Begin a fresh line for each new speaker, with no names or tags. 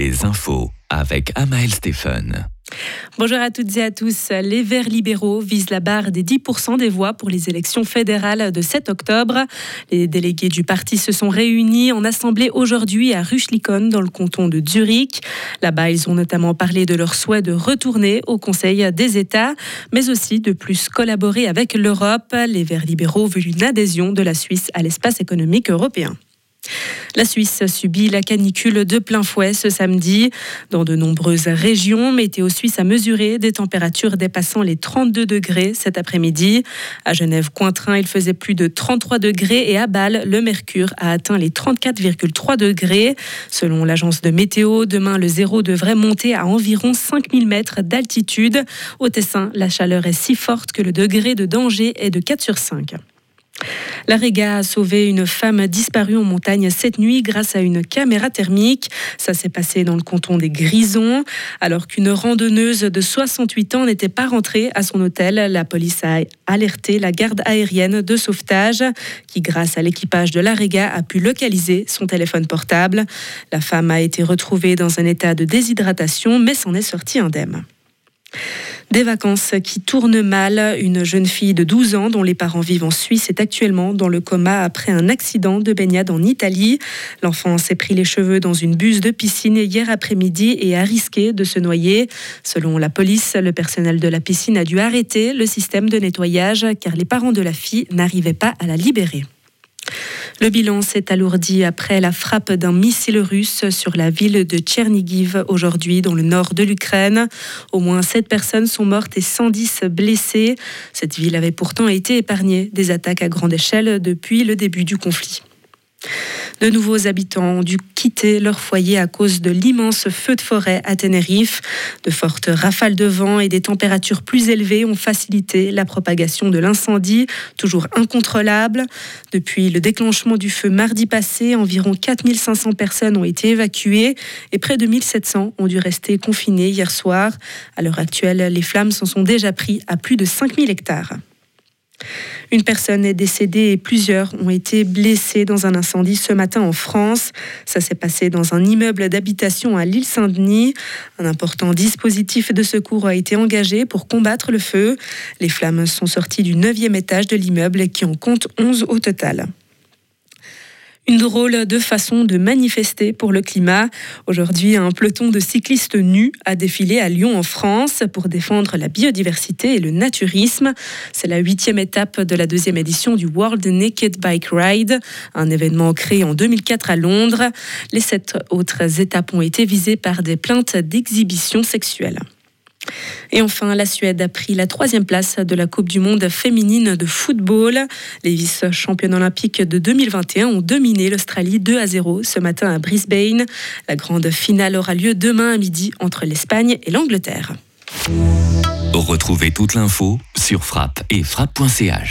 les infos avec Amael Stéphane.
Bonjour à toutes et à tous. Les Verts libéraux visent la barre des 10% des voix pour les élections fédérales de 7 octobre. Les délégués du parti se sont réunis en assemblée aujourd'hui à Ruchlikon dans le canton de Zurich. Là-bas, ils ont notamment parlé de leur souhait de retourner au Conseil des États, mais aussi de plus collaborer avec l'Europe. Les Verts libéraux veulent une adhésion de la Suisse à l'espace économique européen. La Suisse subit la canicule de plein fouet ce samedi. Dans de nombreuses régions, Météo Suisse a mesuré des températures dépassant les 32 degrés cet après-midi. À Genève-Cointrin, il faisait plus de 33 degrés et à Bâle, le mercure a atteint les 34,3 degrés. Selon l'agence de météo, demain, le zéro devrait monter à environ 5000 mètres d'altitude. Au Tessin, la chaleur est si forte que le degré de danger est de 4 sur 5. La Réga a sauvé une femme disparue en montagne cette nuit grâce à une caméra thermique. Ça s'est passé dans le canton des Grisons. Alors qu'une randonneuse de 68 ans n'était pas rentrée à son hôtel, la police a alerté la garde aérienne de sauvetage qui, grâce à l'équipage de la Réga, a pu localiser son téléphone portable. La femme a été retrouvée dans un état de déshydratation mais s'en est sortie indemne. Des vacances qui tournent mal. Une jeune fille de 12 ans dont les parents vivent en Suisse est actuellement dans le coma après un accident de baignade en Italie. L'enfant s'est pris les cheveux dans une buse de piscine hier après-midi et a risqué de se noyer. Selon la police, le personnel de la piscine a dû arrêter le système de nettoyage car les parents de la fille n'arrivaient pas à la libérer. Le bilan s'est alourdi après la frappe d'un missile russe sur la ville de Tchernigiv aujourd'hui dans le nord de l'Ukraine. Au moins 7 personnes sont mortes et 110 blessées. Cette ville avait pourtant été épargnée des attaques à grande échelle depuis le début du conflit. De nouveaux habitants ont dû quitter leur foyer à cause de l'immense feu de forêt à Tenerife. De fortes rafales de vent et des températures plus élevées ont facilité la propagation de l'incendie, toujours incontrôlable. Depuis le déclenchement du feu mardi passé, environ 4500 personnes ont été évacuées et près de 1700 ont dû rester confinées hier soir. À l'heure actuelle, les flammes s'en sont déjà pris à plus de 5000 hectares. Une personne est décédée et plusieurs ont été blessés dans un incendie ce matin en France. Ça s'est passé dans un immeuble d'habitation à l'île Saint-Denis. Un important dispositif de secours a été engagé pour combattre le feu. Les flammes sont sorties du neuvième étage de l'immeuble qui en compte 11 au total. Une drôle de façon de manifester pour le climat. Aujourd'hui, un peloton de cyclistes nus a défilé à Lyon en France pour défendre la biodiversité et le naturisme. C'est la huitième étape de la deuxième édition du World Naked Bike Ride, un événement créé en 2004 à Londres. Les sept autres étapes ont été visées par des plaintes d'exhibition sexuelle. Et enfin, la Suède a pris la troisième place de la Coupe du Monde féminine de football. Les vice-championnes olympiques de 2021 ont dominé l'Australie 2 à 0 ce matin à Brisbane. La grande finale aura lieu demain à midi entre l'Espagne et l'Angleterre.
Retrouvez toute l'info sur frappe et frappe.ch.